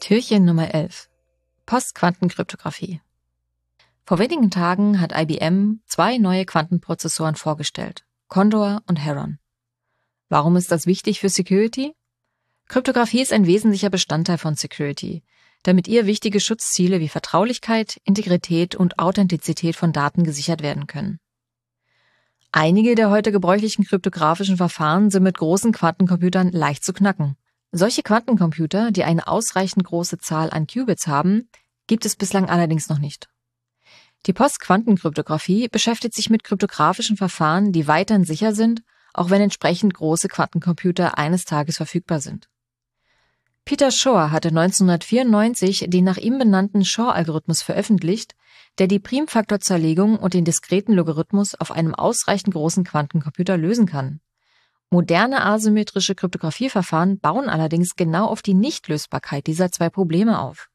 Türchen Nummer 11. Postquantenkryptographie. Vor wenigen Tagen hat IBM zwei neue Quantenprozessoren vorgestellt, Condor und Heron. Warum ist das wichtig für Security? Kryptographie ist ein wesentlicher Bestandteil von Security, damit ihr wichtige Schutzziele wie Vertraulichkeit, Integrität und Authentizität von Daten gesichert werden können. Einige der heute gebräuchlichen kryptografischen Verfahren sind mit großen Quantencomputern leicht zu knacken. Solche Quantencomputer, die eine ausreichend große Zahl an Qubits haben, gibt es bislang allerdings noch nicht. Die Postquantenkryptographie beschäftigt sich mit kryptografischen Verfahren, die weiterhin sicher sind, auch wenn entsprechend große Quantencomputer eines Tages verfügbar sind. Peter Shor hatte 1994 den nach ihm benannten Shor-Algorithmus veröffentlicht, der die Primfaktorzerlegung und den diskreten Logarithmus auf einem ausreichend großen Quantencomputer lösen kann. Moderne asymmetrische Kryptographieverfahren bauen allerdings genau auf die Nichtlösbarkeit dieser zwei Probleme auf.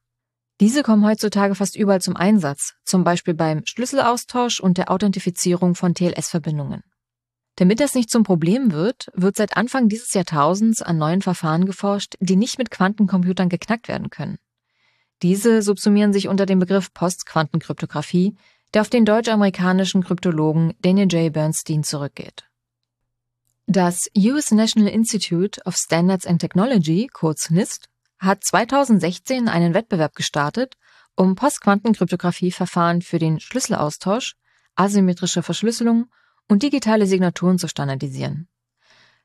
Diese kommen heutzutage fast überall zum Einsatz, zum Beispiel beim Schlüsselaustausch und der Authentifizierung von TLS-Verbindungen. Damit das nicht zum Problem wird, wird seit Anfang dieses Jahrtausends an neuen Verfahren geforscht, die nicht mit Quantencomputern geknackt werden können. Diese subsumieren sich unter dem Begriff Postquantenkryptographie, der auf den deutsch-amerikanischen Kryptologen Daniel J. Bernstein zurückgeht. Das US National Institute of Standards and Technology, kurz NIST, hat 2016 einen Wettbewerb gestartet, um Postquantenkryptographieverfahren für den Schlüsselaustausch, asymmetrische Verschlüsselung und digitale Signaturen zu standardisieren.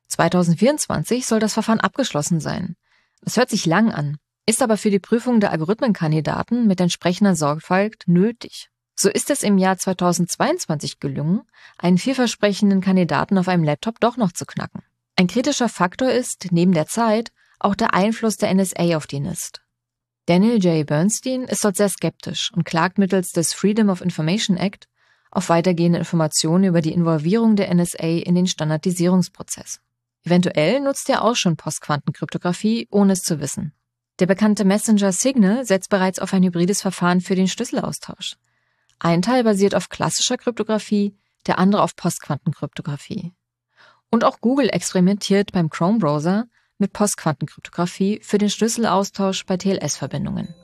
2024 soll das Verfahren abgeschlossen sein. Das hört sich lang an, ist aber für die Prüfung der Algorithmenkandidaten mit entsprechender Sorgfalt nötig. So ist es im Jahr 2022 gelungen, einen vielversprechenden Kandidaten auf einem Laptop doch noch zu knacken. Ein kritischer Faktor ist, neben der Zeit, auch der Einfluss der NSA auf die NIST. Daniel J. Bernstein ist dort sehr skeptisch und klagt mittels des Freedom of Information Act auf weitergehende Informationen über die Involvierung der NSA in den Standardisierungsprozess. Eventuell nutzt er auch schon Postquantenkryptographie, ohne es zu wissen. Der bekannte Messenger Signal setzt bereits auf ein hybrides Verfahren für den Schlüsselaustausch. Ein Teil basiert auf klassischer Kryptographie, der andere auf Postquantenkryptographie. Und auch Google experimentiert beim Chrome-Browser mit Postquantenkryptographie für den Schlüsselaustausch bei TLS-Verbindungen.